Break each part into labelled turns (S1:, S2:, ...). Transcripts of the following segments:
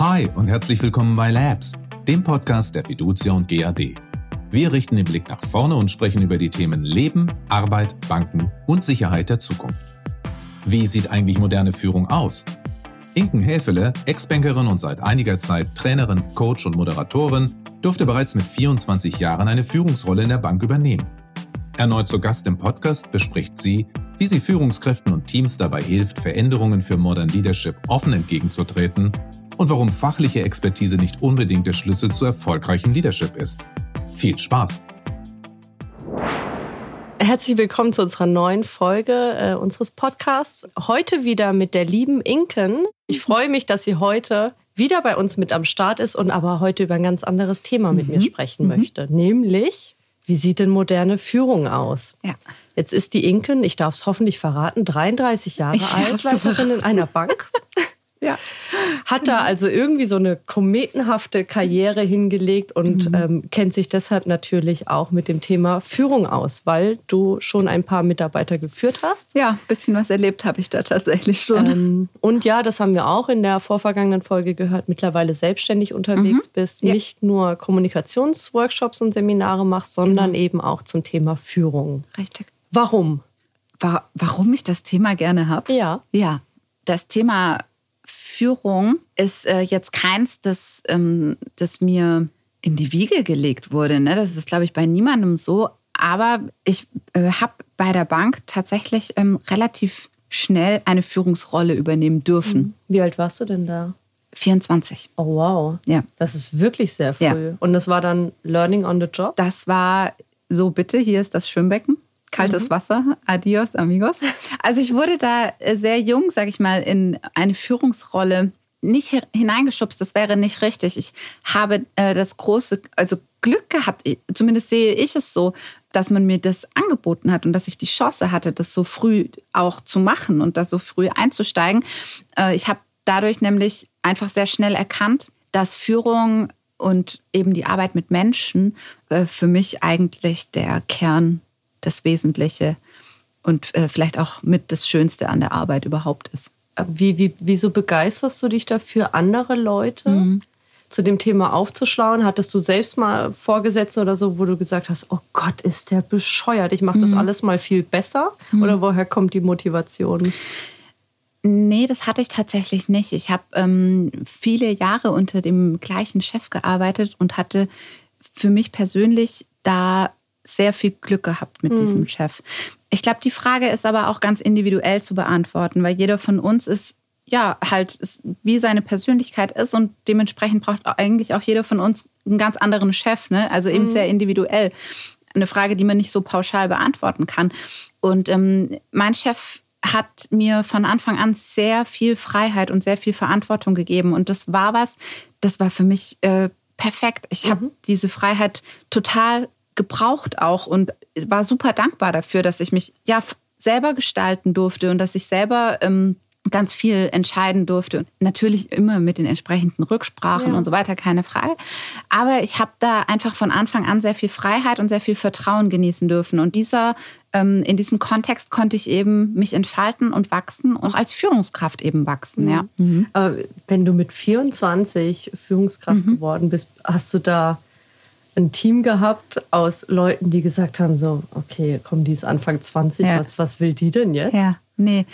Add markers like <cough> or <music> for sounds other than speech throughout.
S1: Hi und herzlich willkommen bei Labs, dem Podcast der Fiducia und GAD. Wir richten den Blick nach vorne und sprechen über die Themen Leben, Arbeit, Banken und Sicherheit der Zukunft. Wie sieht eigentlich moderne Führung aus? Inken Häfele, Ex-Bankerin und seit einiger Zeit Trainerin, Coach und Moderatorin, durfte bereits mit 24 Jahren eine Führungsrolle in der Bank übernehmen. Erneut zu Gast im Podcast bespricht sie, wie sie Führungskräften und Teams dabei hilft, Veränderungen für Modern Leadership offen entgegenzutreten und warum fachliche Expertise nicht unbedingt der Schlüssel zu erfolgreichem Leadership ist. Viel Spaß!
S2: Herzlich willkommen zu unserer neuen Folge äh, unseres Podcasts. Heute wieder mit der lieben Inken. Ich freue mich, dass sie heute wieder bei uns mit am Start ist und aber heute über ein ganz anderes Thema mit mhm. mir sprechen mhm. möchte, nämlich wie sieht denn moderne Führung aus? Ja. Jetzt ist die Inken, ich darf es hoffentlich verraten, 33 Jahre ja, alt, Leiterin in einer Bank. <laughs> Ja. Hat da also irgendwie so eine kometenhafte Karriere hingelegt und mhm. ähm, kennt sich deshalb natürlich auch mit dem Thema Führung aus, weil du schon ein paar Mitarbeiter geführt hast.
S3: Ja, ein bisschen was erlebt habe ich da tatsächlich schon. Ähm,
S2: und ja, das haben wir auch in der vorvergangenen Folge gehört, mittlerweile selbstständig unterwegs mhm. bist, ja. nicht nur Kommunikationsworkshops und Seminare machst, sondern genau. eben auch zum Thema Führung.
S3: Richtig.
S2: Warum?
S3: Warum ich das Thema gerne habe?
S2: Ja.
S3: Ja, das Thema Führung ist äh, jetzt keins, das, ähm, das mir in die Wiege gelegt wurde. Ne? Das ist, glaube ich, bei niemandem so. Aber ich äh, habe bei der Bank tatsächlich ähm, relativ schnell eine Führungsrolle übernehmen dürfen. Mhm.
S2: Wie alt warst du denn da?
S3: 24.
S2: Oh wow.
S3: Ja.
S2: Das ist wirklich sehr früh. Ja. Und das war dann Learning on the Job?
S3: Das war so bitte, hier ist das Schwimmbecken kaltes mhm. Wasser. Adios, amigos. <laughs> Also ich wurde da äh, sehr jung, sage ich mal, in eine Führungsrolle nicht hineingeschubst. Das wäre nicht richtig. Ich habe äh, das große, also Glück gehabt, zumindest sehe ich es so, dass man mir das angeboten hat und dass ich die Chance hatte, das so früh auch zu machen und da so früh einzusteigen. Äh, ich habe dadurch nämlich einfach sehr schnell erkannt, dass Führung und eben die Arbeit mit Menschen äh, für mich eigentlich der Kern das Wesentliche und äh, vielleicht auch mit das Schönste an der Arbeit überhaupt ist.
S2: Wie, wie, wieso begeisterst du dich dafür, andere Leute mhm. zu dem Thema aufzuschlauen? Hattest du selbst mal Vorgesetzte oder so, wo du gesagt hast, oh Gott, ist der bescheuert, ich mache mhm. das alles mal viel besser? Mhm. Oder woher kommt die Motivation?
S3: Nee, das hatte ich tatsächlich nicht. Ich habe ähm, viele Jahre unter dem gleichen Chef gearbeitet und hatte für mich persönlich da sehr viel Glück gehabt mit mhm. diesem Chef. Ich glaube, die Frage ist aber auch ganz individuell zu beantworten, weil jeder von uns ist ja halt wie seine Persönlichkeit ist und dementsprechend braucht eigentlich auch jeder von uns einen ganz anderen Chef, ne? Also eben mhm. sehr individuell. Eine Frage, die man nicht so pauschal beantworten kann. Und ähm, mein Chef hat mir von Anfang an sehr viel Freiheit und sehr viel Verantwortung gegeben. Und das war was, das war für mich äh, perfekt. Ich mhm. habe diese Freiheit total gebraucht auch und war super dankbar dafür, dass ich mich ja selber gestalten durfte und dass ich selber ähm, ganz viel entscheiden durfte. Und natürlich immer mit den entsprechenden Rücksprachen ja. und so weiter, keine Frage. Aber ich habe da einfach von Anfang an sehr viel Freiheit und sehr viel Vertrauen genießen dürfen. Und dieser, ähm, in diesem Kontext konnte ich eben mich entfalten und wachsen und auch als Führungskraft eben wachsen. Mhm. Ja.
S2: Mhm. Aber wenn du mit 24 Führungskraft mhm. geworden bist, hast du da ein Team gehabt aus Leuten, die gesagt haben, so, okay, komm, die ist Anfang 20, ja. was, was will die denn jetzt?
S3: Ja, nee.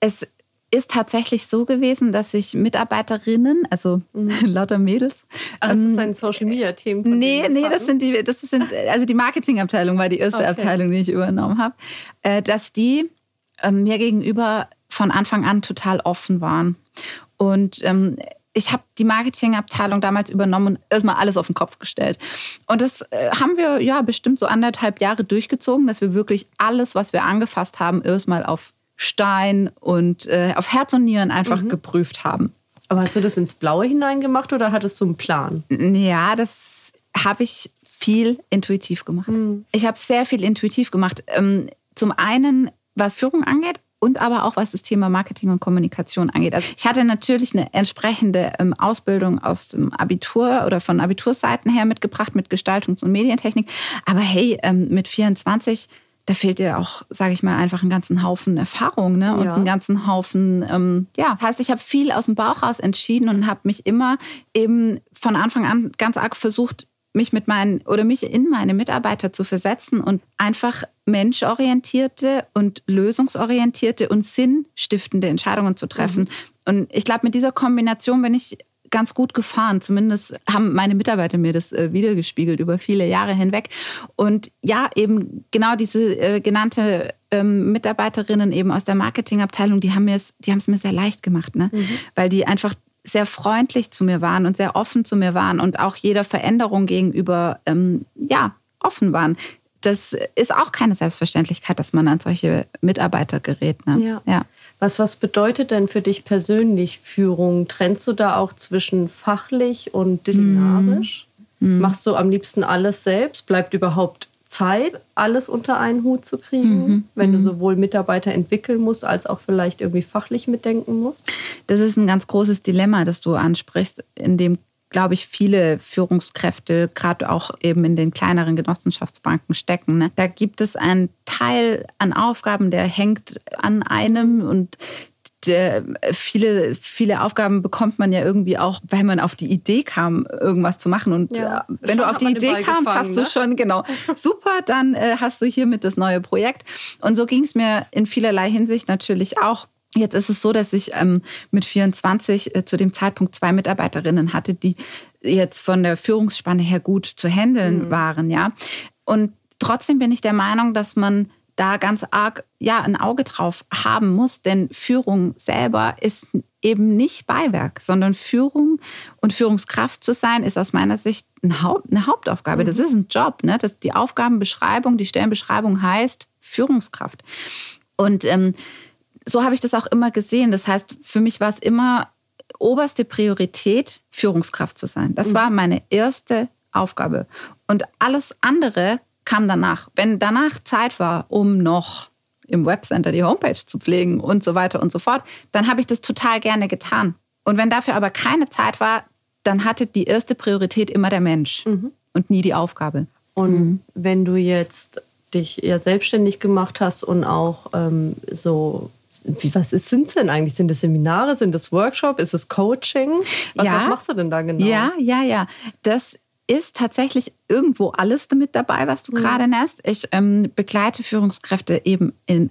S3: Es ist tatsächlich so gewesen, dass ich Mitarbeiterinnen, also mhm. <laughs> lauter Mädels.
S2: Ach, das ähm, ist ein Social Media Team.
S3: Nee, nee, das sind die, das sind, <laughs> also die Marketingabteilung war die erste okay. Abteilung, die ich übernommen habe, äh, dass die ähm, mir gegenüber von Anfang an total offen waren. Und ähm, ich habe die Marketingabteilung damals übernommen und erstmal alles auf den Kopf gestellt. Und das äh, haben wir ja bestimmt so anderthalb Jahre durchgezogen, dass wir wirklich alles, was wir angefasst haben, erstmal auf Stein und äh, auf Herz und Nieren einfach mhm. geprüft haben.
S2: Aber hast du das ins Blaue hineingemacht oder hattest du einen Plan?
S3: Ja, das habe ich viel intuitiv gemacht. Mhm. Ich habe sehr viel intuitiv gemacht. Ähm, zum einen, was Führung angeht, und aber auch was das Thema Marketing und Kommunikation angeht. Also ich hatte natürlich eine entsprechende ähm, Ausbildung aus dem Abitur oder von Abiturseiten her mitgebracht mit Gestaltungs- und Medientechnik. Aber hey, ähm, mit 24 da fehlt dir auch, sage ich mal, einfach einen ganzen Haufen Erfahrung ne? und ja. einen ganzen Haufen, ähm, ja. Das heißt, ich habe viel aus dem Bauch raus entschieden und habe mich immer eben von Anfang an ganz arg versucht, mich mit meinen oder mich in meine Mitarbeiter zu versetzen und einfach menschorientierte und lösungsorientierte und sinnstiftende Entscheidungen zu treffen. Mhm. Und ich glaube, mit dieser Kombination bin ich ganz gut gefahren. Zumindest haben meine Mitarbeiter mir das äh, wiedergespiegelt über viele Jahre hinweg. Und ja, eben genau diese äh, genannte ähm, Mitarbeiterinnen eben aus der Marketingabteilung, die haben es die mir sehr leicht gemacht, ne? Mhm. weil die einfach sehr freundlich zu mir waren und sehr offen zu mir waren und auch jeder Veränderung gegenüber ähm, ja offen waren. Das ist auch keine Selbstverständlichkeit, dass man an solche Mitarbeiter gerät. Ne?
S2: Ja. ja. Was, was bedeutet denn für dich persönlich Führung? Trennst du da auch zwischen fachlich und disziplinarisch? Mm. Machst du am liebsten alles selbst? Bleibt überhaupt Zeit, alles unter einen Hut zu kriegen, mhm. wenn du mhm. sowohl Mitarbeiter entwickeln musst, als auch vielleicht irgendwie fachlich mitdenken musst?
S3: Das ist ein ganz großes Dilemma, das du ansprichst, in dem glaube ich, viele Führungskräfte, gerade auch eben in den kleineren Genossenschaftsbanken stecken. Ne? Da gibt es einen Teil an Aufgaben, der hängt an einem und viele, viele Aufgaben bekommt man ja irgendwie auch, weil man auf die Idee kam, irgendwas zu machen. Und ja, wenn du auf die Idee kamst, hast du ne? schon, genau, <laughs> super, dann äh, hast du hiermit das neue Projekt. Und so ging es mir in vielerlei Hinsicht natürlich auch. Jetzt ist es so, dass ich ähm, mit 24 äh, zu dem Zeitpunkt zwei Mitarbeiterinnen hatte, die jetzt von der Führungsspanne her gut zu handeln mhm. waren, ja. Und trotzdem bin ich der Meinung, dass man da ganz arg ja ein Auge drauf haben muss, denn Führung selber ist eben nicht Beiwerk, sondern Führung und Führungskraft zu sein ist aus meiner Sicht eine, Haupt, eine Hauptaufgabe. Mhm. Das ist ein Job, ne? Das die Aufgabenbeschreibung, die Stellenbeschreibung heißt Führungskraft. Und ähm, so habe ich das auch immer gesehen. Das heißt, für mich war es immer oberste Priorität, Führungskraft zu sein. Das mhm. war meine erste Aufgabe. Und alles andere kam danach. Wenn danach Zeit war, um noch im Webcenter die Homepage zu pflegen und so weiter und so fort, dann habe ich das total gerne getan. Und wenn dafür aber keine Zeit war, dann hatte die erste Priorität immer der Mensch mhm. und nie die Aufgabe.
S2: Und mhm. wenn du jetzt dich eher selbstständig gemacht hast und auch ähm, so wie, was sind es denn eigentlich? Sind es Seminare? Sind es Workshops? Ist es Coaching? Was, ja. was machst du denn da genau?
S3: Ja, ja, ja. Das ist tatsächlich irgendwo alles damit dabei, was du mhm. gerade nennst. Ich ähm, begleite Führungskräfte eben in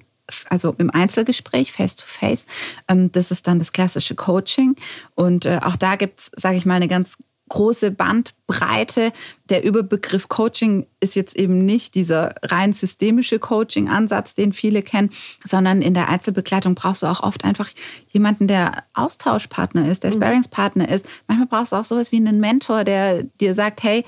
S3: also im Einzelgespräch, face-to-face. -face. Ähm, das ist dann das klassische Coaching. Und äh, auch da gibt es, sage ich mal, eine ganz große Bandbreite. Der Überbegriff Coaching ist jetzt eben nicht dieser rein systemische Coaching-Ansatz, den viele kennen, sondern in der Einzelbegleitung brauchst du auch oft einfach jemanden, der Austauschpartner ist, der mhm. Sparingspartner ist. Manchmal brauchst du auch sowas wie einen Mentor, der dir sagt, hey,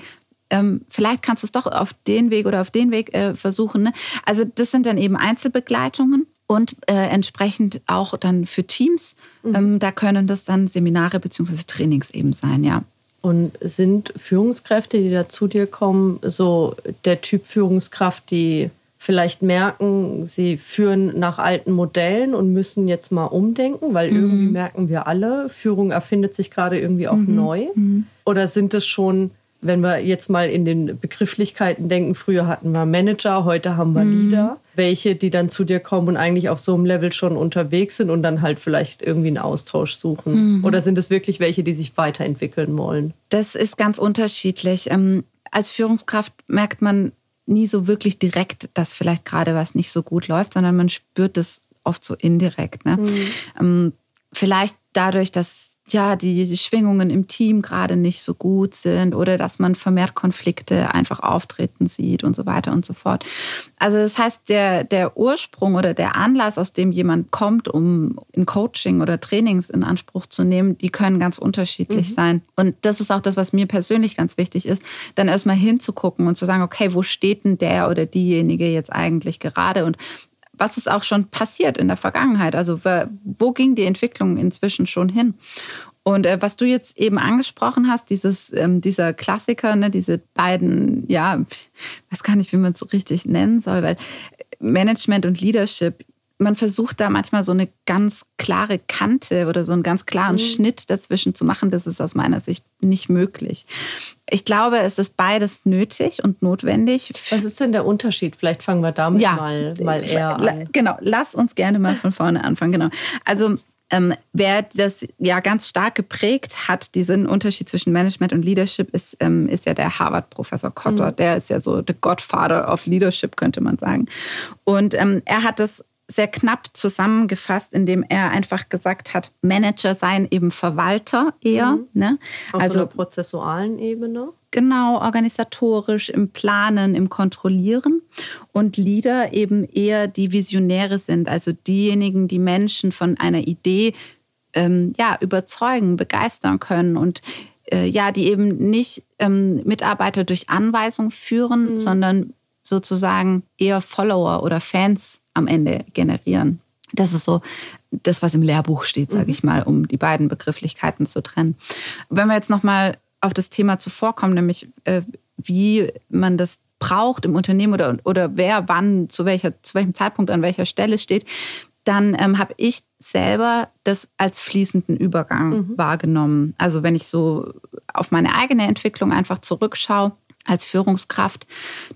S3: ähm, vielleicht kannst du es doch auf den Weg oder auf den Weg äh, versuchen. Ne? Also das sind dann eben Einzelbegleitungen und äh, entsprechend auch dann für Teams. Mhm. Ähm, da können das dann Seminare bzw. Trainings eben sein, ja.
S2: Und sind Führungskräfte, die da zu dir kommen, so der Typ Führungskraft, die vielleicht merken, sie führen nach alten Modellen und müssen jetzt mal umdenken, weil mhm. irgendwie merken wir alle, Führung erfindet sich gerade irgendwie auch mhm. neu? Mhm. Oder sind es schon wenn wir jetzt mal in den Begrifflichkeiten denken, früher hatten wir Manager, heute haben wir mhm. Leader, welche, die dann zu dir kommen und eigentlich auf so einem Level schon unterwegs sind und dann halt vielleicht irgendwie einen Austausch suchen? Mhm. Oder sind es wirklich welche, die sich weiterentwickeln wollen?
S3: Das ist ganz unterschiedlich. Ähm, als Führungskraft merkt man nie so wirklich direkt, dass vielleicht gerade was nicht so gut läuft, sondern man spürt es oft so indirekt. Ne? Mhm. Ähm, vielleicht dadurch, dass ja, die, die Schwingungen im Team gerade nicht so gut sind oder dass man vermehrt Konflikte einfach auftreten sieht und so weiter und so fort. Also das heißt, der, der Ursprung oder der Anlass, aus dem jemand kommt, um ein Coaching oder Trainings in Anspruch zu nehmen, die können ganz unterschiedlich mhm. sein. Und das ist auch das, was mir persönlich ganz wichtig ist, dann erstmal hinzugucken und zu sagen, okay, wo steht denn der oder diejenige jetzt eigentlich gerade und was ist auch schon passiert in der Vergangenheit? Also wo ging die Entwicklung inzwischen schon hin? Und äh, was du jetzt eben angesprochen hast, dieses, ähm, dieser Klassiker, ne, diese beiden, ja, ich weiß gar nicht, wie man es so richtig nennen soll, weil Management und Leadership man versucht da manchmal so eine ganz klare Kante oder so einen ganz klaren mhm. Schnitt dazwischen zu machen. Das ist aus meiner Sicht nicht möglich. Ich glaube, es ist beides nötig und notwendig.
S2: Was ist denn der Unterschied? Vielleicht fangen wir damit ja, mal, mal eher an.
S3: Genau, lass uns gerne mal von vorne anfangen. Genau. Also ähm, wer das ja ganz stark geprägt hat, diesen Unterschied zwischen Management und Leadership, ist, ähm, ist ja der Harvard-Professor Kotter. Mhm. Der ist ja so der Godfather of Leadership, könnte man sagen. Und ähm, er hat das sehr knapp zusammengefasst, indem er einfach gesagt hat, Manager seien eben Verwalter eher. Mhm. Ne?
S2: Auf also, so einer prozessualen Ebene.
S3: Genau, organisatorisch, im Planen, im Kontrollieren. Und Leader eben eher die Visionäre sind, also diejenigen, die Menschen von einer Idee ähm, ja, überzeugen, begeistern können und äh, ja, die eben nicht ähm, Mitarbeiter durch Anweisung führen, mhm. sondern sozusagen eher Follower oder Fans am Ende generieren. Das ist so das, was im Lehrbuch steht, sage mhm. ich mal, um die beiden Begrifflichkeiten zu trennen. Wenn wir jetzt nochmal auf das Thema zuvorkommen, nämlich äh, wie man das braucht im Unternehmen oder, oder wer wann, zu, welcher, zu welchem Zeitpunkt an welcher Stelle steht, dann ähm, habe ich selber das als fließenden Übergang mhm. wahrgenommen. Also wenn ich so auf meine eigene Entwicklung einfach zurückschaue als Führungskraft,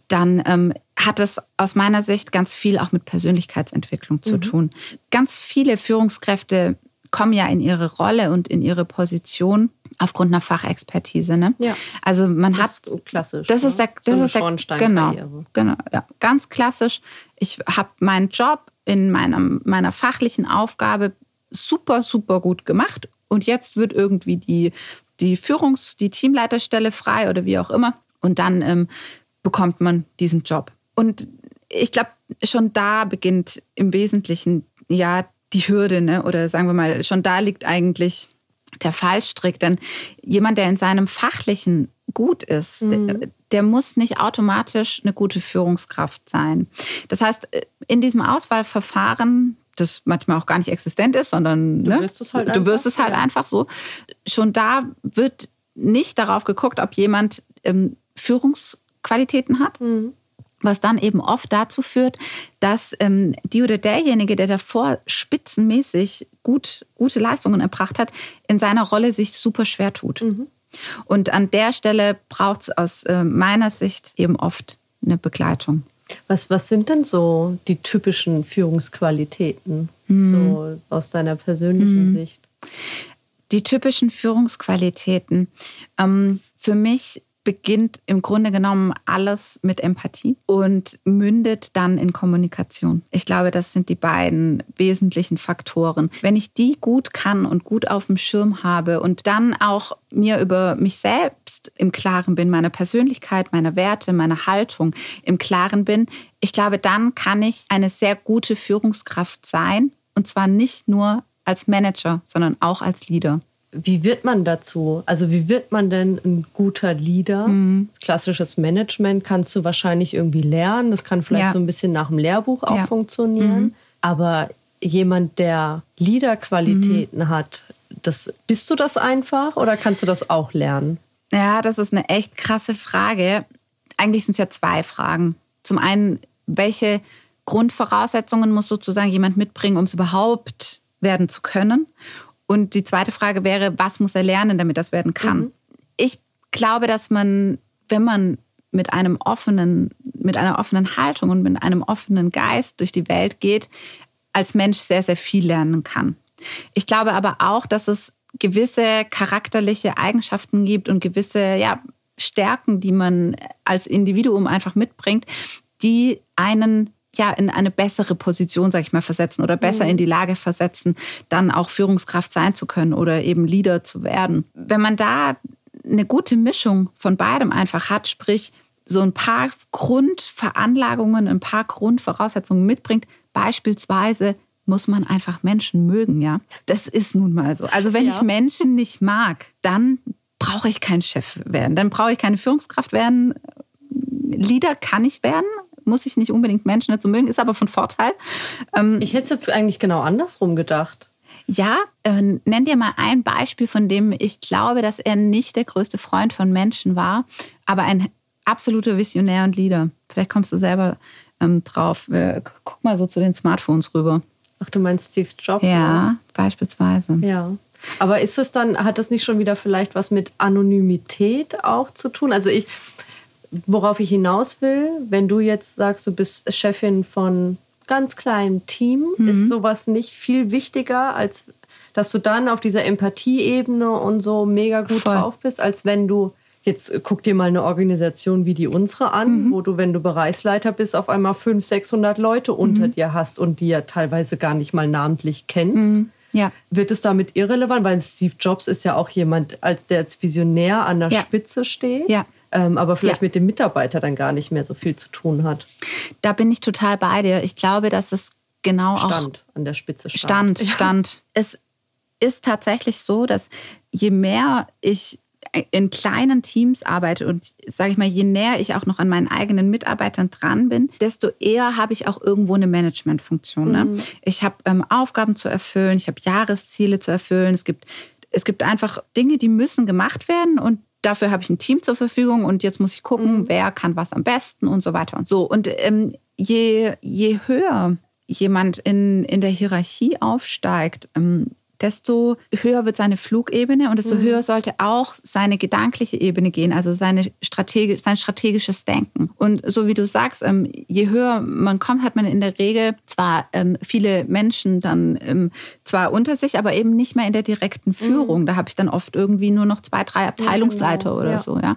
S3: dann ähm, hat es aus meiner Sicht ganz viel auch mit Persönlichkeitsentwicklung zu mhm. tun. Ganz viele Führungskräfte kommen ja in ihre Rolle und in ihre Position aufgrund einer Fachexpertise. Ne?
S2: Ja.
S3: Also man
S2: das
S3: hat
S2: ist klassisch.
S3: Das
S2: ne?
S3: ist der, das so ist der genau, genau, ja, ganz klassisch. Ich habe meinen Job in meinem, meiner fachlichen Aufgabe super, super gut gemacht und jetzt wird irgendwie die, die Führungs-, die Teamleiterstelle frei oder wie auch immer und dann ähm, bekommt man diesen Job. Und ich glaube, schon da beginnt im Wesentlichen ja die Hürde, ne? oder sagen wir mal, schon da liegt eigentlich der Fallstrick. Denn jemand, der in seinem Fachlichen gut ist, mhm. der, der, muss nicht automatisch eine gute Führungskraft sein. Das heißt, in diesem Auswahlverfahren, das manchmal auch gar nicht existent ist, sondern
S2: du ne? wirst es halt,
S3: du
S2: einfach,
S3: wirst es halt ja. einfach so, schon da wird nicht darauf geguckt, ob jemand ähm, Führungsqualitäten hat. Mhm was dann eben oft dazu führt, dass ähm, die oder derjenige, der davor spitzenmäßig gut, gute Leistungen erbracht hat, in seiner Rolle sich super schwer tut. Mhm. Und an der Stelle braucht es aus äh, meiner Sicht eben oft eine Begleitung.
S2: Was, was sind denn so die typischen Führungsqualitäten, mhm. so aus deiner persönlichen mhm. Sicht?
S3: Die typischen Führungsqualitäten. Ähm, für mich beginnt im Grunde genommen alles mit Empathie und mündet dann in Kommunikation. Ich glaube, das sind die beiden wesentlichen Faktoren. Wenn ich die gut kann und gut auf dem Schirm habe und dann auch mir über mich selbst im Klaren bin, meiner Persönlichkeit, meiner Werte, meiner Haltung im Klaren bin, ich glaube, dann kann ich eine sehr gute Führungskraft sein und zwar nicht nur als Manager, sondern auch als Leader
S2: wie wird man dazu? Also wie wird man denn ein guter Leader? Mhm. Klassisches Management kannst du wahrscheinlich irgendwie lernen. Das kann vielleicht ja. so ein bisschen nach dem Lehrbuch auch ja. funktionieren. Mhm. Aber jemand, der Leaderqualitäten mhm. hat, das, bist du das einfach oder kannst du das auch lernen?
S3: Ja, das ist eine echt krasse Frage. Eigentlich sind es ja zwei Fragen. Zum einen, welche Grundvoraussetzungen muss sozusagen jemand mitbringen, um es überhaupt werden zu können? Und die zweite Frage wäre, was muss er lernen, damit das werden kann? Mhm. Ich glaube, dass man, wenn man mit einem offenen, mit einer offenen Haltung und mit einem offenen Geist durch die Welt geht, als Mensch sehr, sehr viel lernen kann. Ich glaube aber auch, dass es gewisse charakterliche Eigenschaften gibt und gewisse ja, Stärken, die man als Individuum einfach mitbringt, die einen ja in eine bessere Position, sag ich mal, versetzen oder besser mhm. in die Lage versetzen, dann auch Führungskraft sein zu können oder eben Leader zu werden. Wenn man da eine gute Mischung von beidem einfach hat, sprich so ein paar Grundveranlagungen, ein paar Grundvoraussetzungen mitbringt, beispielsweise muss man einfach Menschen mögen, ja. Das ist nun mal so. Also wenn ja. ich Menschen nicht mag, dann brauche ich kein Chef werden, dann brauche ich keine Führungskraft werden. Leader kann ich werden, muss ich nicht unbedingt Menschen dazu mögen, ist aber von Vorteil.
S2: Ähm, ich hätte es jetzt eigentlich genau andersrum gedacht.
S3: Ja, äh, nenn dir mal ein Beispiel, von dem ich glaube, dass er nicht der größte Freund von Menschen war, aber ein absoluter Visionär und Leader. Vielleicht kommst du selber ähm, drauf. Äh, guck mal so zu den Smartphones rüber.
S2: Ach, du meinst Steve Jobs?
S3: Ja, oder? beispielsweise.
S2: Ja. Aber ist es dann, hat das nicht schon wieder vielleicht was mit Anonymität auch zu tun? Also ich, worauf ich hinaus will, wenn du jetzt sagst, du bist Chefin von ganz kleinem Team, mhm. ist sowas nicht viel wichtiger, als dass du dann auf dieser Empathieebene und so mega gut Voll. drauf bist, als wenn du Jetzt guck dir mal eine Organisation wie die unsere an, mhm. wo du, wenn du Bereichsleiter bist, auf einmal 500, 600 Leute unter mhm. dir hast und die ja teilweise gar nicht mal namentlich kennst. Mhm.
S3: Ja.
S2: Wird es damit irrelevant? Weil Steve Jobs ist ja auch jemand, als der als Visionär an der ja. Spitze steht.
S3: Ja.
S2: Ähm, aber vielleicht ja. mit dem Mitarbeiter dann gar nicht mehr so viel zu tun hat.
S3: Da bin ich total bei dir. Ich glaube, dass es genau
S2: stand,
S3: auch.
S2: Stand an der Spitze stand.
S3: Stand, stand. Es ist tatsächlich so, dass je mehr ich in kleinen Teams arbeite und sage ich mal, je näher ich auch noch an meinen eigenen Mitarbeitern dran bin, desto eher habe ich auch irgendwo eine Managementfunktion. Ne? Mhm. Ich habe ähm, Aufgaben zu erfüllen, ich habe Jahresziele zu erfüllen. Es gibt, es gibt einfach Dinge, die müssen gemacht werden und dafür habe ich ein Team zur Verfügung und jetzt muss ich gucken, mhm. wer kann was am besten und so weiter und so. Und ähm, je, je höher jemand in, in der Hierarchie aufsteigt, ähm, desto höher wird seine Flugebene und desto mhm. höher sollte auch seine gedankliche Ebene gehen, also seine Strategi sein strategisches Denken. Und so wie du sagst, ähm, je höher man kommt, hat man in der Regel zwar ähm, viele Menschen dann ähm, zwar unter sich, aber eben nicht mehr in der direkten mhm. Führung. Mhm. Da habe ich dann oft irgendwie nur noch zwei, drei Abteilungsleiter ja, genau. oder ja. so. Ja.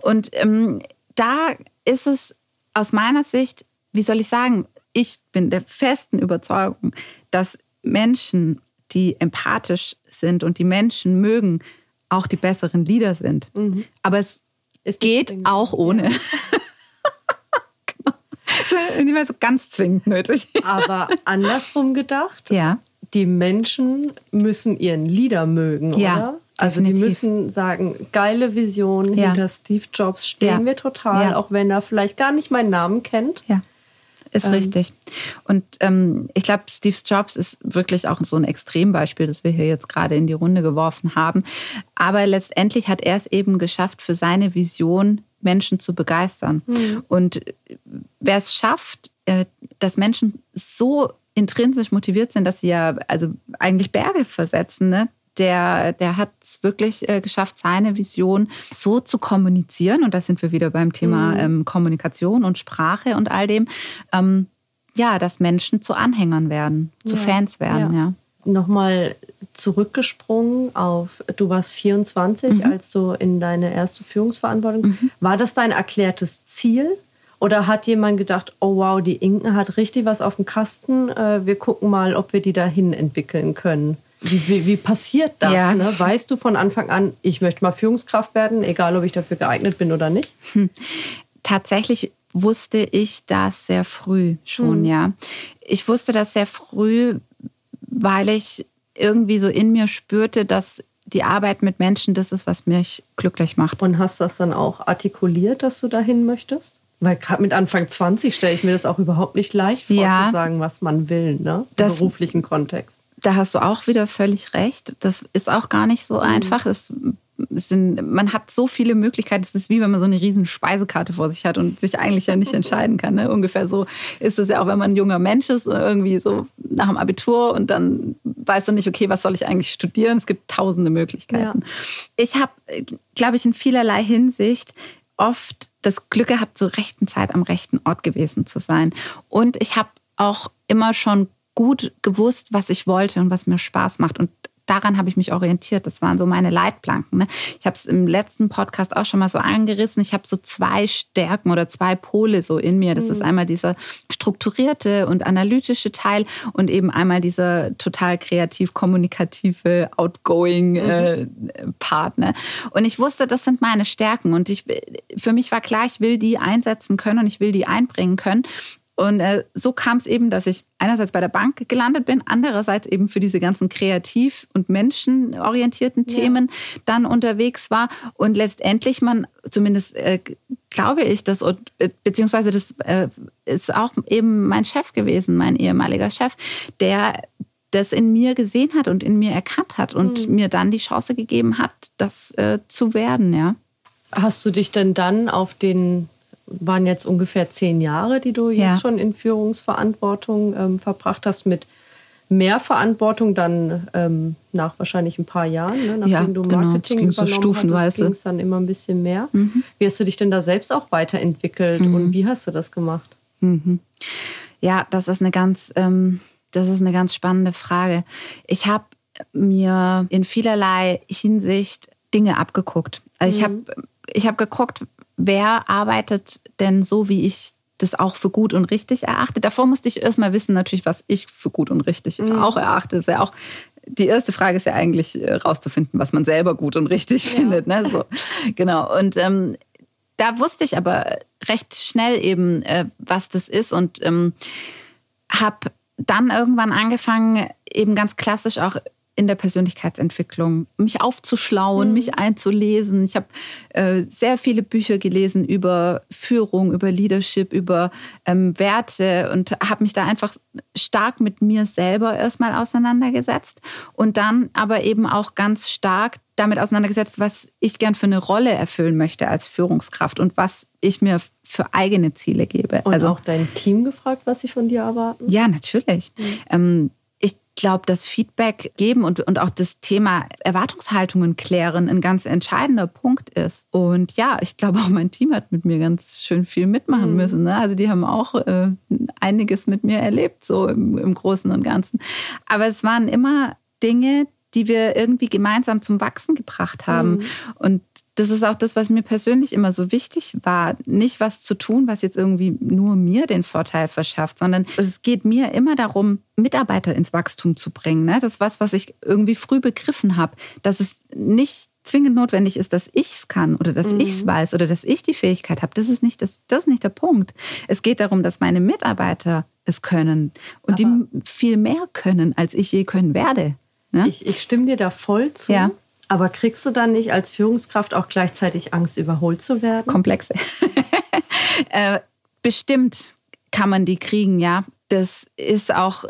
S3: Und ähm, da ist es aus meiner Sicht, wie soll ich sagen, ich bin der festen Überzeugung, dass Menschen die empathisch sind und die Menschen mögen, auch die besseren Lieder sind. Mhm. Aber es, es geht auch ohne. Ja. <laughs> genau. Nicht mehr so ganz zwingend nötig.
S2: Aber andersrum gedacht,
S3: ja.
S2: die Menschen müssen ihren Lieder mögen, ja. oder? Also Definitiv. die müssen sagen, geile Vision, ja. hinter Steve Jobs stehen wir total, auch wenn er vielleicht gar nicht meinen Namen kennt.
S3: Ja. Ist ähm. richtig. Und ähm, ich glaube, Steve Jobs ist wirklich auch so ein Extrembeispiel, das wir hier jetzt gerade in die Runde geworfen haben. Aber letztendlich hat er es eben geschafft, für seine Vision Menschen zu begeistern. Mhm. Und wer es schafft, äh, dass Menschen so intrinsisch motiviert sind, dass sie ja also eigentlich Berge versetzen, ne? Der, der hat es wirklich äh, geschafft, seine Vision so zu kommunizieren. Und da sind wir wieder beim Thema mhm. ähm, Kommunikation und Sprache und all dem. Ähm, ja, dass Menschen zu Anhängern werden, zu ja. Fans werden, ja. ja.
S2: Nochmal zurückgesprungen auf, du warst 24, mhm. als du in deine erste Führungsverantwortung. Mhm. War das dein erklärtes Ziel? Oder hat jemand gedacht, oh wow, die Inken hat richtig was auf dem Kasten, äh, wir gucken mal, ob wir die dahin entwickeln können? Wie, wie, wie passiert das? Ja. Ne? Weißt du von Anfang an, ich möchte mal Führungskraft werden, egal ob ich dafür geeignet bin oder nicht? Hm.
S3: Tatsächlich wusste ich das sehr früh schon, hm. ja. Ich wusste das sehr früh, weil ich irgendwie so in mir spürte, dass die Arbeit mit Menschen das ist, was mich glücklich macht.
S2: Und hast das dann auch artikuliert, dass du dahin möchtest? Weil gerade mit Anfang 20 stelle ich mir das auch überhaupt nicht leicht vor, ja, zu sagen, was man will, ne? Im beruflichen Kontext
S3: da hast du auch wieder völlig recht. Das ist auch gar nicht so mhm. einfach. Es sind, man hat so viele Möglichkeiten. Es ist wie wenn man so eine riesen Speisekarte vor sich hat und sich eigentlich ja nicht <laughs> entscheiden kann. Ne? Ungefähr so ist es ja auch, wenn man ein junger Mensch ist, irgendwie so nach dem Abitur und dann weiß man nicht, okay, was soll ich eigentlich studieren? Es gibt tausende Möglichkeiten. Ja. Ich habe, glaube ich, in vielerlei Hinsicht oft das Glück gehabt, zur rechten Zeit am rechten Ort gewesen zu sein. Und ich habe auch immer schon gut gewusst, was ich wollte und was mir Spaß macht. Und daran habe ich mich orientiert. Das waren so meine Leitplanken. Ne? Ich habe es im letzten Podcast auch schon mal so angerissen. Ich habe so zwei Stärken oder zwei Pole so in mir. Das mhm. ist einmal dieser strukturierte und analytische Teil und eben einmal dieser total kreativ kommunikative, outgoing mhm. äh, Partner. Und ich wusste, das sind meine Stärken. Und ich, für mich war klar, ich will die einsetzen können und ich will die einbringen können. Und äh, so kam es eben, dass ich einerseits bei der Bank gelandet bin, andererseits eben für diese ganzen kreativ- und menschenorientierten Themen ja. dann unterwegs war. Und letztendlich man, zumindest äh, glaube ich, das, äh, beziehungsweise das äh, ist auch eben mein Chef gewesen, mein ehemaliger Chef, der das in mir gesehen hat und in mir erkannt hat und mhm. mir dann die Chance gegeben hat, das äh, zu werden, ja.
S2: Hast du dich denn dann auf den waren jetzt ungefähr zehn Jahre, die du ja. jetzt schon in Führungsverantwortung ähm, verbracht hast mit mehr Verantwortung dann ähm, nach wahrscheinlich ein paar Jahren, ne? nachdem
S3: Ja,
S2: du
S3: genau.
S2: Marketing
S3: Es ging so
S2: übernommen
S3: stufenweise.
S2: ging es dann immer ein bisschen mehr.
S3: Mhm.
S2: Wie hast du dich denn da selbst auch weiterentwickelt und wie hast du das gemacht?
S3: Ja, das ist eine ganz, ähm, das ist eine ganz spannende Frage. Ich habe mir in vielerlei Hinsicht Dinge abgeguckt. Also ich habe ich hab geguckt, wer arbeitet denn so, wie ich das auch für gut und richtig erachte. Davor musste ich erstmal wissen, natürlich, was ich für gut und richtig auch erachte. Das ist ja auch die erste Frage ist ja eigentlich äh, rauszufinden, was man selber gut und richtig findet. Ne? So, genau. Und ähm, da wusste ich aber recht schnell eben, äh, was das ist und ähm, habe dann irgendwann angefangen, eben ganz klassisch auch in der Persönlichkeitsentwicklung mich aufzuschlauen, mich einzulesen. Ich habe äh, sehr viele Bücher gelesen über Führung, über Leadership, über ähm, Werte und habe mich da einfach stark mit mir selber erstmal auseinandergesetzt und dann aber eben auch ganz stark damit auseinandergesetzt, was ich gern für eine Rolle erfüllen möchte als Führungskraft und was ich mir für eigene Ziele gebe.
S2: Und
S3: also
S2: auch dein Team gefragt, was sie von dir erwarten?
S3: ja, natürlich. Ähm, ich glaube, dass Feedback geben und, und auch das Thema Erwartungshaltungen klären ein ganz entscheidender Punkt ist. Und ja, ich glaube, auch mein Team hat mit mir ganz schön viel mitmachen müssen. Ne? Also die haben auch äh, einiges mit mir erlebt, so im, im Großen und Ganzen. Aber es waren immer Dinge, die wir irgendwie gemeinsam zum Wachsen gebracht haben. Und das ist auch das, was mir persönlich immer so wichtig war. Nicht was zu tun, was jetzt irgendwie nur mir den Vorteil verschafft, sondern es geht mir immer darum, Mitarbeiter ins Wachstum zu bringen. Ne? Das ist was, was ich irgendwie früh begriffen habe, dass es nicht zwingend notwendig ist, dass ich es kann oder dass ich es weiß oder dass ich die Fähigkeit habe. Das ist nicht das, das ist nicht der Punkt. Es geht darum, dass meine Mitarbeiter es können und die
S2: Aber-
S3: viel mehr können, als ich je können werde. Ne?
S2: Ich, ich stimme dir da voll zu.
S3: Ja.
S2: Aber kriegst du dann nicht als Führungskraft auch gleichzeitig Angst, überholt zu werden?
S3: komplexe. <laughs> äh, bestimmt kann man die kriegen, ja. Das ist auch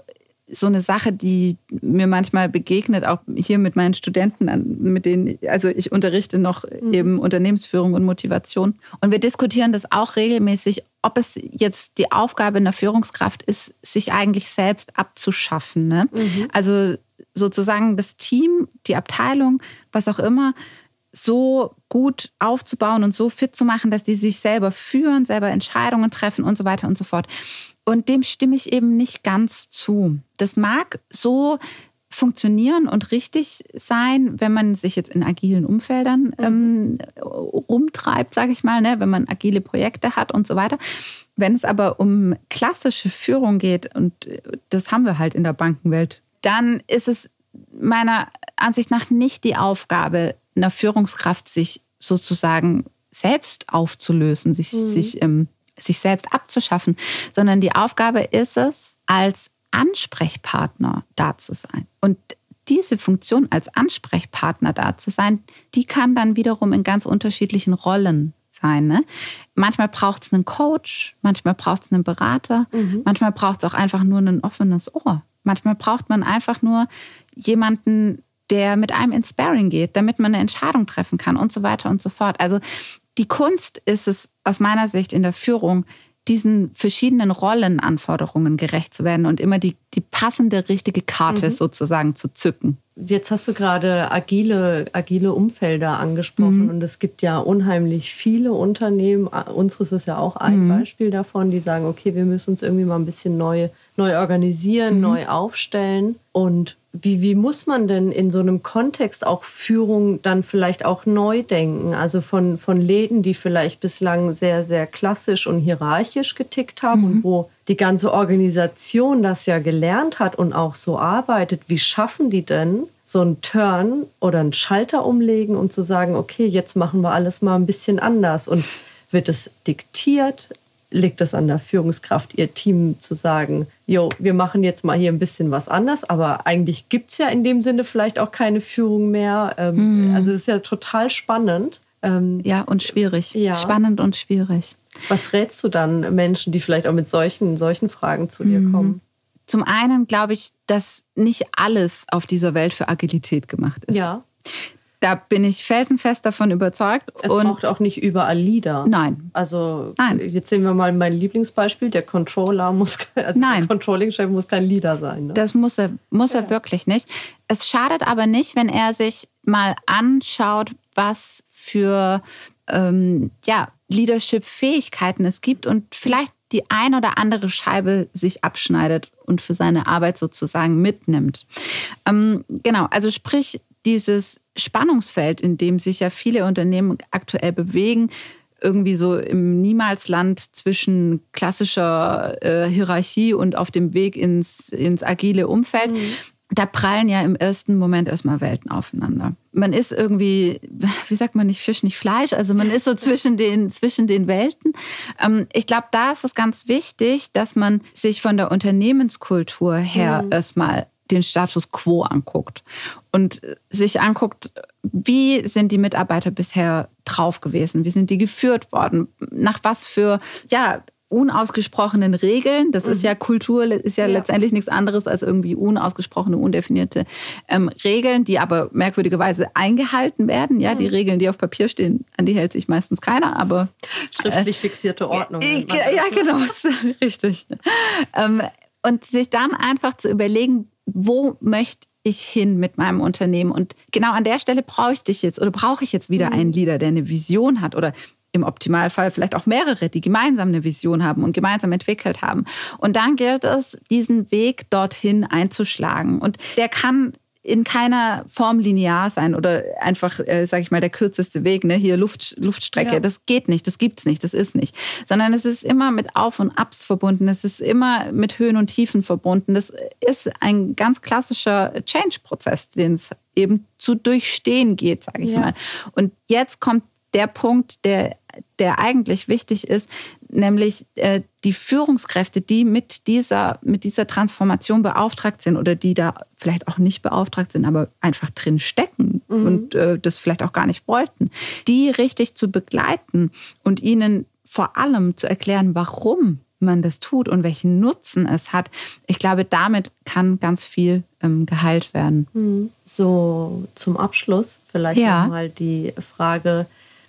S3: so eine Sache, die mir manchmal begegnet, auch hier mit meinen Studenten, mit denen, also ich unterrichte noch eben Unternehmensführung und Motivation. Und wir diskutieren das auch regelmäßig, ob es jetzt die Aufgabe einer Führungskraft ist, sich eigentlich selbst abzuschaffen. Ne? Also sozusagen das Team, die Abteilung, was auch immer, so gut aufzubauen und so fit zu machen, dass die sich selber führen, selber Entscheidungen treffen und so weiter und so fort. Und dem stimme ich eben nicht ganz zu. Das mag so funktionieren und richtig sein, wenn man sich jetzt in agilen Umfeldern ähm, rumtreibt, sage ich mal, ne? wenn man agile Projekte hat und so weiter. Wenn es aber um klassische Führung geht, und äh, das haben wir halt in der Bankenwelt, dann ist es meiner Ansicht nach nicht die Aufgabe einer Führungskraft, sich sozusagen selbst aufzulösen, sich, sich, ähm, sich selbst abzuschaffen, sondern die Aufgabe ist es, als Ansprechpartner da zu sein. Und diese Funktion als Ansprechpartner da zu sein, die kann dann wiederum in ganz unterschiedlichen Rollen sein. Ne? Manchmal braucht es einen Coach, manchmal braucht es einen Berater, manchmal braucht es auch einfach nur ein offenes Ohr. Manchmal braucht man einfach nur jemanden, der mit einem ins Sparring geht, damit man eine Entscheidung treffen kann und so weiter und so fort. Also die Kunst ist es aus meiner Sicht in der Führung, diesen verschiedenen Rollenanforderungen gerecht zu werden und immer die, die passende, richtige Karte sozusagen zu zücken.
S2: Jetzt hast du gerade agile, agile Umfelder angesprochen
S3: Mhm.
S2: und es gibt ja unheimlich viele Unternehmen. äh, Unseres ist ja auch ein
S3: Mhm.
S2: Beispiel davon, die sagen, okay, wir müssen uns irgendwie mal ein bisschen neu, neu organisieren,
S3: Mhm.
S2: neu aufstellen. Und wie, wie muss man denn in so einem Kontext auch Führung dann vielleicht auch neu denken? Also von, von Läden, die vielleicht bislang sehr, sehr klassisch und hierarchisch getickt haben und wo die ganze Organisation das ja gelernt hat und auch so arbeitet. Wie schaffen die denn so einen Turn oder einen Schalter umlegen und zu sagen, okay, jetzt machen wir alles mal ein bisschen anders und wird es diktiert? Liegt es an der Führungskraft, ihr Team zu sagen, jo, wir machen jetzt mal hier ein bisschen was anders, aber eigentlich gibt es ja in dem Sinne vielleicht auch keine Führung mehr. Ähm, Also das ist ja total spannend. Ähm,
S3: Ja, und schwierig.
S2: Ja.
S3: Spannend und schwierig.
S2: was rätst du dann Menschen, die vielleicht auch mit solchen, solchen Fragen zu dir kommen?
S3: Zum einen glaube ich, dass nicht alles auf dieser Welt für Agilität gemacht ist.
S2: Ja.
S3: Da bin ich felsenfest davon überzeugt.
S2: Es und braucht auch nicht überall Leader.
S3: Nein.
S2: Also Nein. jetzt sehen wir mal mein Lieblingsbeispiel. Der Controller muss, also Nein. der Controlling-Chef muss kein Leader sein. Ne?
S3: Das muss er, muss ja. er wirklich nicht. Es schadet aber nicht, wenn er sich mal anschaut, was für ähm, ja, Leadership-Fähigkeiten es gibt und vielleicht die ein oder andere Scheibe sich abschneidet und für seine Arbeit sozusagen mitnimmt. Ähm, genau, also sprich, dieses Spannungsfeld, in dem sich ja viele Unternehmen aktuell bewegen, irgendwie so im Niemalsland zwischen klassischer äh, Hierarchie und auf dem Weg ins, ins agile Umfeld. Mhm da prallen ja im ersten Moment erstmal Welten aufeinander. Man ist irgendwie, wie sagt man nicht Fisch, nicht Fleisch, also man ist so <laughs> zwischen den, zwischen den Welten. Ähm, ich glaube, da ist es ganz wichtig, dass man sich von der Unternehmenskultur her mhm. erstmal den Status quo anguckt und sich anguckt, wie sind die Mitarbeiter bisher drauf gewesen, wie sind die geführt worden, nach was für ja, unausgesprochenen Regeln. Das mhm. ist ja Kultur, ist ja, ja, letztendlich nichts anderes als irgendwie unausgesprochene, undefinierte ähm, Regeln, die aber merkwürdigerweise eingehalten werden. Ja, mhm. die Regeln, die auf Papier stehen, an die hält sich meistens keiner, aber
S2: schriftlich äh, fixierte Ordnung.
S3: Äh, ja, genau, <laughs> richtig. Ähm, und sich dann einfach zu überlegen, wo möchte ich hin mit meinem Unternehmen? Und genau an der Stelle brauche ich dich jetzt oder brauche ich jetzt wieder mhm. einen Leader, der eine Vision hat oder im Optimalfall vielleicht auch mehrere, die gemeinsam eine Vision haben und gemeinsam entwickelt haben. Und dann gilt es, diesen Weg dorthin einzuschlagen. Und der kann in keiner Form linear sein oder einfach, äh, sage ich mal, der kürzeste Weg, ne? hier Luft, Luftstrecke. Ja. Das geht nicht, das gibt's nicht, das ist nicht. Sondern es ist immer mit Auf und Abs verbunden, es ist immer mit Höhen und Tiefen verbunden. Das ist ein ganz klassischer Change-Prozess, den es eben zu durchstehen geht, sage ich ja. mal. Und jetzt kommt der Punkt, der, der eigentlich wichtig ist, nämlich äh, die Führungskräfte, die mit dieser, mit dieser Transformation beauftragt sind oder die da vielleicht auch nicht beauftragt sind, aber einfach drin stecken mhm. und äh, das vielleicht auch gar nicht wollten, die richtig zu begleiten und ihnen vor allem zu erklären, warum man das tut und welchen Nutzen es hat. Ich glaube, damit kann ganz viel ähm, geheilt werden.
S2: Mhm. So zum Abschluss vielleicht ja. nochmal die Frage,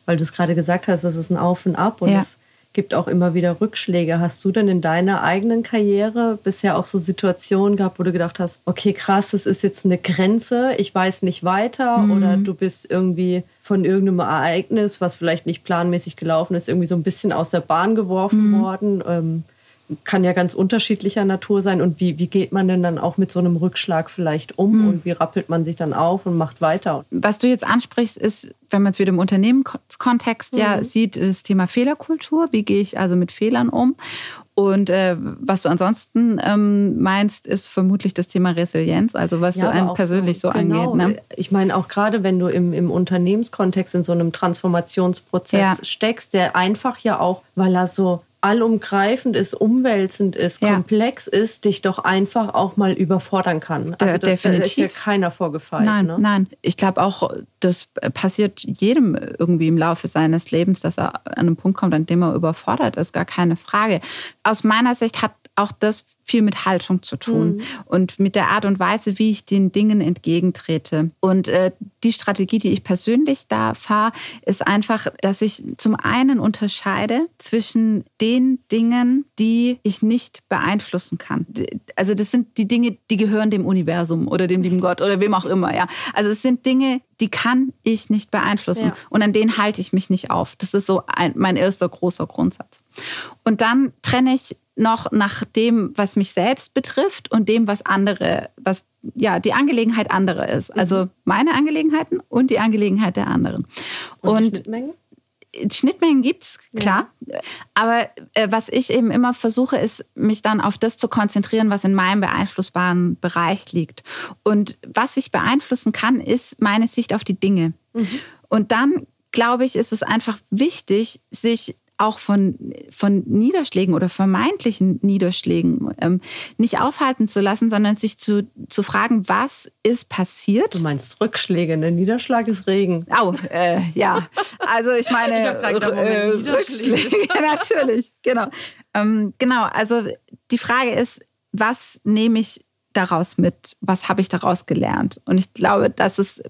S2: weil du es gerade gesagt hast, es ist ein Auf und Ab und ja. es gibt auch immer wieder Rückschläge. Hast du denn in deiner eigenen Karriere bisher auch so Situationen gehabt, wo du gedacht hast, okay, krass, das ist jetzt eine Grenze, ich weiß nicht weiter mhm. oder du bist irgendwie von irgendeinem Ereignis, was vielleicht nicht planmäßig gelaufen ist, irgendwie so ein bisschen aus der Bahn geworfen mhm. worden? Ähm, kann ja ganz unterschiedlicher Natur sein. Und wie, wie geht man denn dann auch mit so einem Rückschlag vielleicht um mhm. und wie rappelt man sich dann auf und macht weiter?
S3: Was du jetzt ansprichst, ist, wenn man es wieder im Unternehmenskontext mhm. ja sieht, das Thema Fehlerkultur. Wie gehe ich also mit Fehlern um? Und äh, was du ansonsten ähm, meinst, ist vermutlich das Thema Resilienz, also was ja, einen persönlich so, so genau. angeht. Ne?
S2: Ich meine, auch gerade wenn du im, im Unternehmenskontext in so einem Transformationsprozess ja. steckst, der einfach ja auch, weil er so allumgreifend ist, umwälzend ist, ja. komplex ist, dich doch einfach auch mal überfordern kann.
S3: Also das, Definitiv.
S2: ist ja keiner vorgefallen.
S3: Nein,
S2: ne?
S3: nein. Ich glaube auch, das passiert jedem irgendwie im Laufe seines Lebens, dass er an einen Punkt kommt, an dem er überfordert ist, gar keine Frage. Aus meiner Sicht hat auch das viel mit Haltung zu tun mhm. und mit der Art und Weise, wie ich den Dingen entgegentrete. Und äh, die Strategie, die ich persönlich da fahre, ist einfach, dass ich zum einen unterscheide zwischen den Dingen, die ich nicht beeinflussen kann. Also das sind die Dinge, die gehören dem Universum oder dem lieben Gott oder wem auch immer. Ja, also es sind Dinge, die kann ich nicht beeinflussen ja. und an denen halte ich mich nicht auf. Das ist so ein, mein erster großer Grundsatz. Und dann trenne ich noch nach dem, was mich selbst betrifft und dem, was andere, was ja die Angelegenheit anderer ist. Mhm. Also meine Angelegenheiten und die Angelegenheit der anderen.
S2: Und, und Schnittmengen?
S3: Schnittmengen gibt es, klar. Ja. Aber äh, was ich eben immer versuche, ist, mich dann auf das zu konzentrieren, was in meinem beeinflussbaren Bereich liegt. Und was ich beeinflussen kann, ist meine Sicht auf die Dinge. Mhm. Und dann, glaube ich, ist es einfach wichtig, sich auch von, von Niederschlägen oder vermeintlichen Niederschlägen ähm, nicht aufhalten zu lassen, sondern sich zu, zu fragen, was ist passiert.
S2: Du meinst Rückschläge, ne? Niederschlag ist Regen.
S3: Oh, äh, ja. Also ich <laughs> meine ich äh, Rückschläge, <laughs> natürlich, genau. Ähm, genau, also die Frage ist, was nehme ich daraus mit? Was habe ich daraus gelernt? Und ich glaube, das ist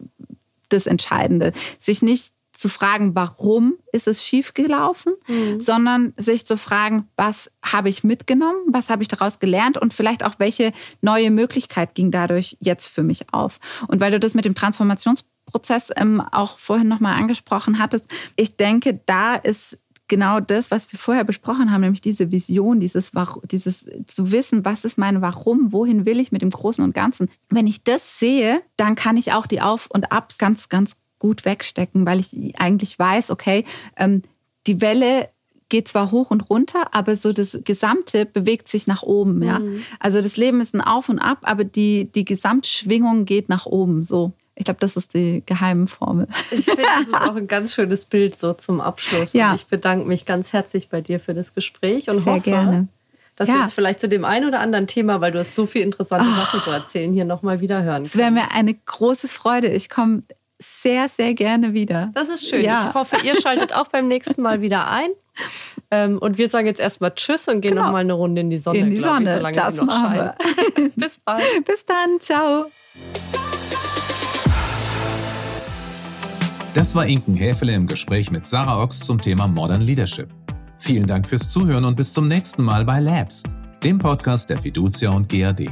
S3: das Entscheidende. Sich nicht zu fragen, warum ist es schiefgelaufen, mhm. sondern sich zu fragen, was habe ich mitgenommen, was habe ich daraus gelernt und vielleicht auch, welche neue Möglichkeit ging dadurch jetzt für mich auf. Und weil du das mit dem Transformationsprozess ähm, auch vorhin nochmal angesprochen hattest, ich denke, da ist genau das, was wir vorher besprochen haben, nämlich diese Vision, dieses, dieses zu wissen, was ist mein Warum, wohin will ich mit dem Großen und Ganzen. Wenn ich das sehe, dann kann ich auch die Auf- und Abs ganz, ganz gut wegstecken, weil ich eigentlich weiß, okay, ähm, die Welle geht zwar hoch und runter, aber so das Gesamte bewegt sich nach oben. Ja? Mhm. Also das Leben ist ein Auf und Ab, aber die, die Gesamtschwingung geht nach oben. So. Ich glaube, das ist die geheime Formel.
S2: Ich finde, das ist auch ein ganz schönes Bild so zum Abschluss. Ja. Und ich bedanke mich ganz herzlich bei dir für das Gespräch und
S3: Sehr
S2: hoffe,
S3: gerne.
S2: dass ja. wir uns vielleicht zu dem einen oder anderen Thema, weil du hast so viel interessante oh. Sachen zu erzählen, hier nochmal wieder hören.
S3: Es wäre mir eine große Freude. Ich komme sehr, sehr gerne wieder.
S2: Das ist schön. Ja. Ich hoffe, ihr schaltet auch beim nächsten Mal wieder ein. Ähm, und wir sagen jetzt erstmal Tschüss und gehen genau. noch mal eine Runde in die Sonne.
S3: In die Sonne, ich, solange das sie noch scheint. <laughs>
S2: Bis bald. <laughs>
S3: Bis dann. Ciao.
S1: Das war Inken Häfele im Gespräch mit Sarah Ochs zum Thema Modern Leadership. Vielen Dank fürs Zuhören und bis zum nächsten Mal bei Labs, dem Podcast der Fiducia und GAD.